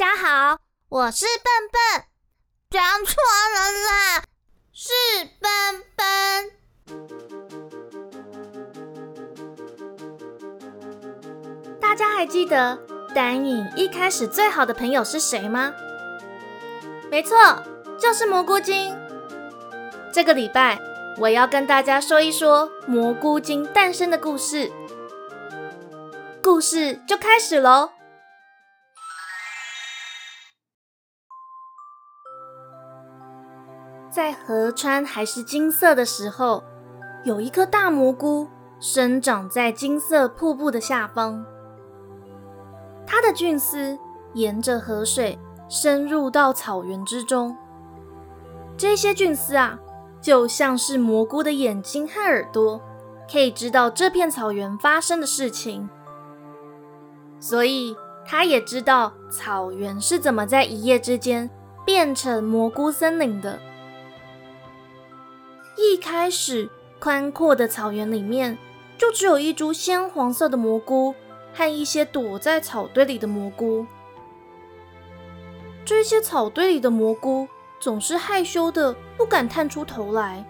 大家好，我是笨笨，讲错了啦，是笨笨。大家还记得丹影一开始最好的朋友是谁吗？没错，就是蘑菇精。这个礼拜我要跟大家说一说蘑菇精诞生的故事，故事就开始喽。在河川还是金色的时候，有一颗大蘑菇生长在金色瀑布的下方。它的菌丝沿着河水深入到草原之中。这些菌丝啊，就像是蘑菇的眼睛和耳朵，可以知道这片草原发生的事情。所以，它也知道草原是怎么在一夜之间变成蘑菇森林的。一开始，宽阔的草原里面就只有一株鲜黄色的蘑菇和一些躲在草堆里的蘑菇。这些草堆里的蘑菇总是害羞的，不敢探出头来。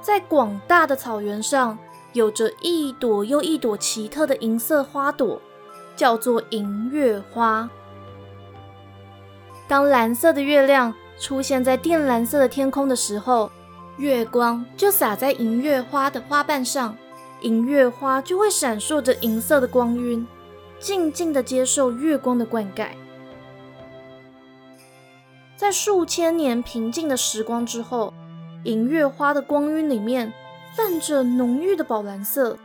在广大的草原上，有着一朵又一朵奇特的银色花朵，叫做银月花。当蓝色的月亮。出现在靛蓝色的天空的时候，月光就洒在银月花的花瓣上，银月花就会闪烁着银色的光晕，静静的接受月光的灌溉。在数千年平静的时光之后，银月花的光晕里面泛着浓郁的宝蓝色。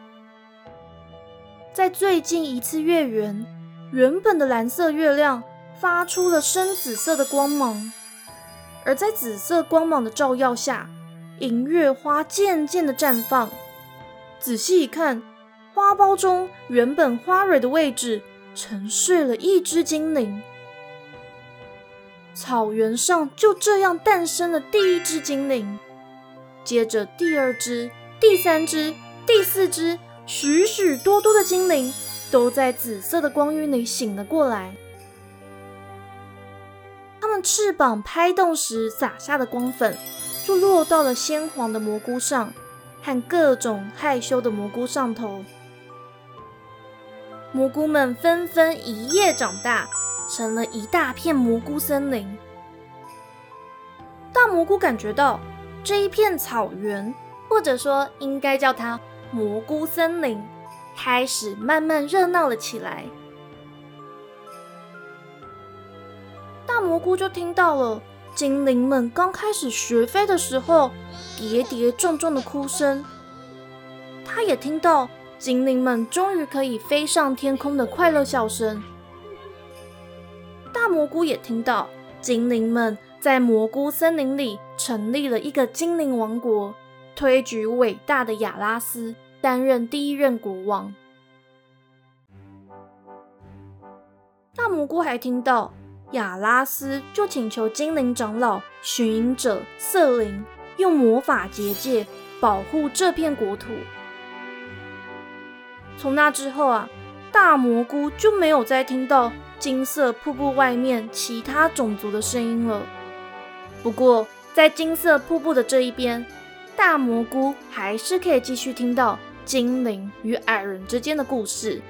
在最近一次月圆，原本的蓝色月亮发出了深紫色的光芒。而在紫色光芒的照耀下，银月花渐渐的绽放。仔细一看，花苞中原本花蕊的位置沉睡了一只精灵。草原上就这样诞生了第一只精灵，接着第二只、第三只、第四只，许许多多的精灵都在紫色的光晕里醒了过来。们翅膀拍动时洒下的光粉，就落到了鲜黄的蘑菇上和各种害羞的蘑菇上头。蘑菇们纷纷一夜长大，成了一大片蘑菇森林。大蘑菇感觉到这一片草原，或者说应该叫它蘑菇森林，开始慢慢热闹了起来。大蘑菇就听到了精灵们刚开始学飞的时候跌跌撞撞的哭声，他也听到精灵们终于可以飞上天空的快乐笑声。大蘑菇也听到精灵们在蘑菇森林里成立了一个精灵王国，推举伟大的亚拉斯担任第一任国王。大蘑菇还听到。亚拉斯就请求精灵长老寻隐者瑟琳用魔法结界保护这片国土。从那之后啊，大蘑菇就没有再听到金色瀑布外面其他种族的声音了。不过，在金色瀑布的这一边，大蘑菇还是可以继续听到精灵与矮人之间的故事，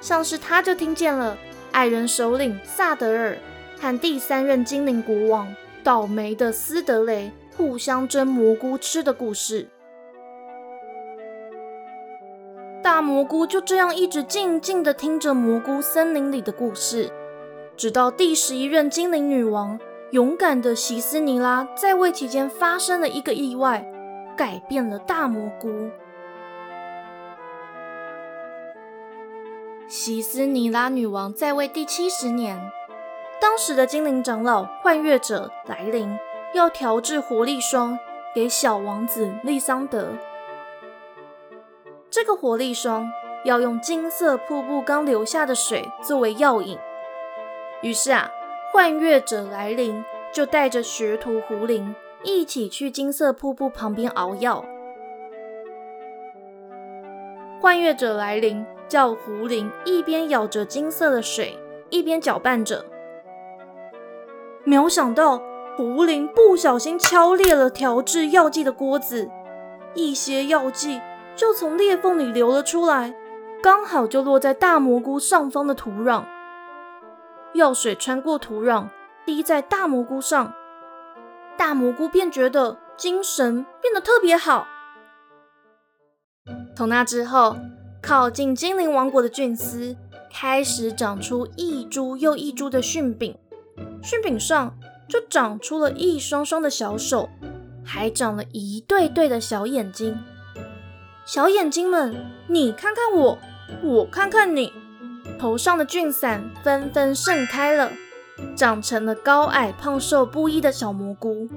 像是他就听见了。矮人首领萨德尔和第三任精灵国王倒霉的斯德雷互相争蘑菇吃的故事。大蘑菇就这样一直静静的听着蘑菇森林里的故事，直到第十一任精灵女王勇敢的席斯尼拉在位期间发生了一个意外，改变了大蘑菇。西斯尼拉女王在位第七十年，当时的精灵长老幻月者来临，要调制活力霜给小王子利桑德。这个活力霜要用金色瀑布刚流下的水作为药引。于是啊，幻月者来临就带着学徒胡林一起去金色瀑布旁边熬药。幻月者来临。叫胡灵一边舀着金色的水，一边搅拌着。没有想到，狐狸不小心敲裂了调制药剂的锅子，一些药剂就从裂缝里流了出来，刚好就落在大蘑菇上方的土壤。药水穿过土壤，滴在大蘑菇上，大蘑菇便觉得精神变得特别好。从那之后，靠近精灵王国的菌丝开始长出一株又一株的蕈柄。蕈柄上就长出了一双双的小手，还长了一对对的小眼睛。小眼睛们，你看看我，我看看你，头上的菌伞纷纷盛开了，长成了高矮胖瘦不一的小蘑菇。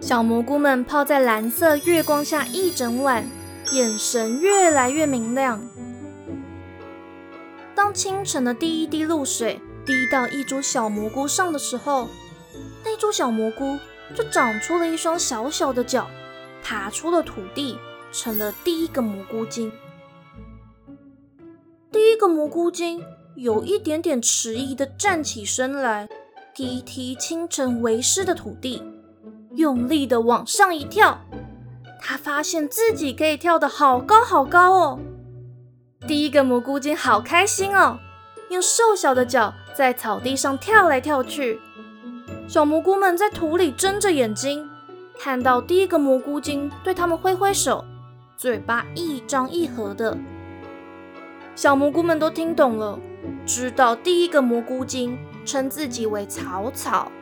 小蘑菇们泡在蓝色月光下一整晚，眼神越来越明亮。当清晨的第一滴露水。滴到一株小蘑菇上的时候，那株小蘑菇就长出了一双小小的脚，爬出了土地，成了第一个蘑菇精。第一个蘑菇精有一点点迟疑的站起身来，踢踢清晨为湿的土地，用力的往上一跳。他发现自己可以跳得好高好高哦！第一个蘑菇精好开心哦！用瘦小的脚在草地上跳来跳去，小蘑菇们在土里睁着眼睛，看到第一个蘑菇精对他们挥挥手，嘴巴一张一合的。小蘑菇们都听懂了，知道第一个蘑菇精称自己为草草。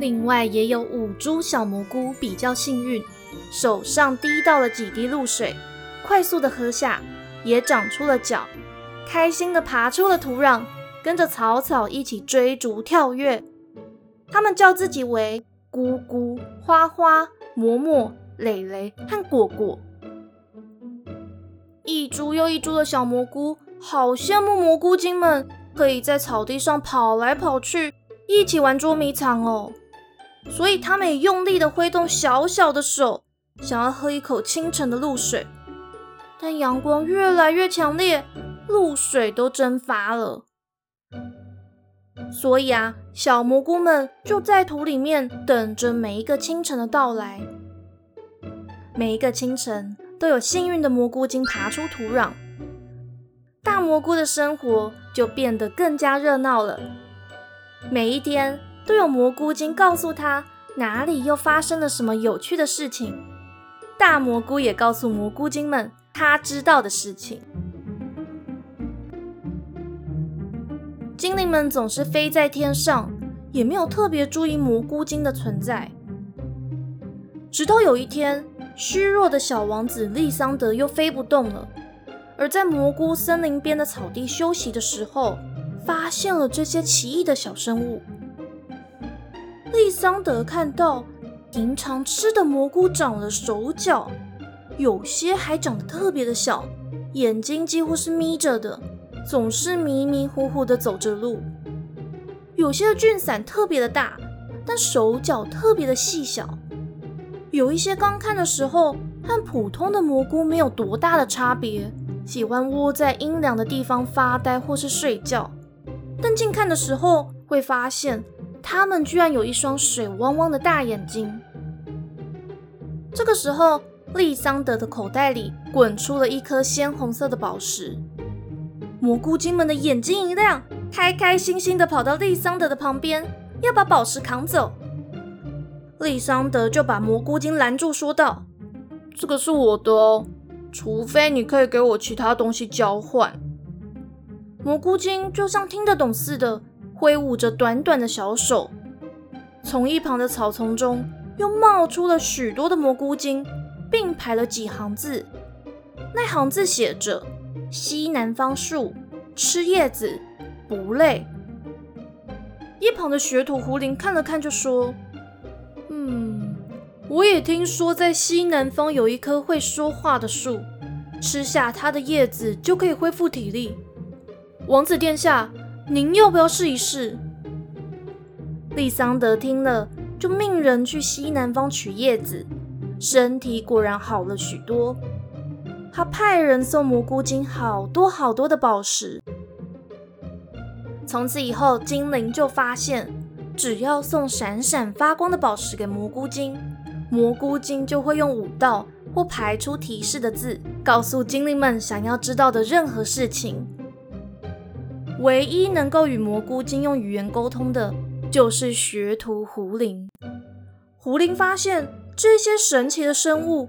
另外也有五株小蘑菇比较幸运，手上滴到了几滴露水，快速的喝下，也长出了脚。开心的爬出了土壤，跟着草草一起追逐跳跃。他们叫自己为咕咕、花花、嬷嬷、蕾蕾和果果。一株又一株的小蘑菇，好羡慕蘑菇精们可以在草地上跑来跑去，一起玩捉迷藏哦。所以他们也用力的挥动小小的手，想要喝一口清晨的露水。但阳光越来越强烈。露水都蒸发了，所以啊，小蘑菇们就在土里面等着每一个清晨的到来。每一个清晨都有幸运的蘑菇精爬出土壤，大蘑菇的生活就变得更加热闹了。每一天都有蘑菇精告诉他哪里又发生了什么有趣的事情，大蘑菇也告诉蘑菇精们他知道的事情。精灵们总是飞在天上，也没有特别注意蘑菇精的存在。直到有一天，虚弱的小王子利桑德又飞不动了，而在蘑菇森林边的草地休息的时候，发现了这些奇异的小生物。利桑德看到，平常吃的蘑菇长了手脚，有些还长得特别的小，眼睛几乎是眯着的。总是迷迷糊糊的走着路，有些的菌伞特别的大，但手脚特别的细小。有一些刚看的时候和普通的蘑菇没有多大的差别，喜欢窝在阴凉的地方发呆或是睡觉。但近看的时候会发现，他们居然有一双水汪汪的大眼睛。这个时候，利桑德的口袋里滚出了一颗鲜红色的宝石。蘑菇精们的眼睛一亮，开开心心的跑到利桑德的旁边，要把宝石扛走。利桑德就把蘑菇精拦住，说道：“这个是我的哦，除非你可以给我其他东西交换。”蘑菇精就像听得懂似的，挥舞着短短的小手，从一旁的草丛中又冒出了许多的蘑菇精，并排了几行字，那行字写着。西南方树吃叶子不累。一旁的学徒胡林看了看，就说：“嗯，我也听说在西南方有一棵会说话的树，吃下它的叶子就可以恢复体力。王子殿下，您要不要试一试？”利桑德听了，就命人去西南方取叶子，身体果然好了许多。他派人送蘑菇精好多好多的宝石，从此以后，精灵就发现，只要送闪闪发光的宝石给蘑菇精，蘑菇精就会用舞道或排出提示的字，告诉精灵们想要知道的任何事情。唯一能够与蘑菇精用语言沟通的，就是学徒胡林。胡林发现这些神奇的生物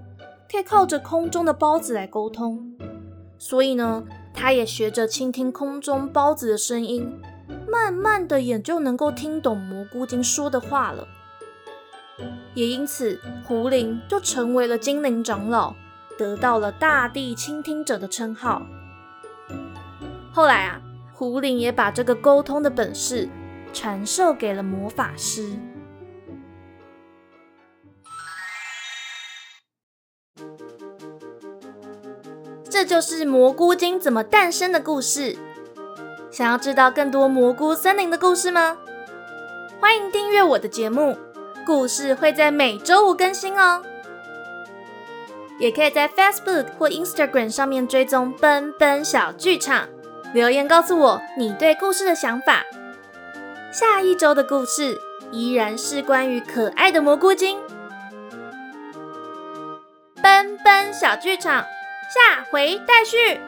可以靠着空中的孢子来沟通，所以呢，他也学着倾听空中孢子的声音。慢慢的，也就能够听懂蘑菇精说的话了。也因此，胡林就成为了精灵长老，得到了大地倾听者的称号。后来啊，胡林也把这个沟通的本事传授给了魔法师。这就是蘑菇精怎么诞生的故事。想要知道更多蘑菇森林的故事吗？欢迎订阅我的节目，故事会在每周五更新哦。也可以在 Facebook 或 Instagram 上面追踪奔奔小剧场，留言告诉我你对故事的想法。下一周的故事依然是关于可爱的蘑菇精。奔奔小剧场，下回待续。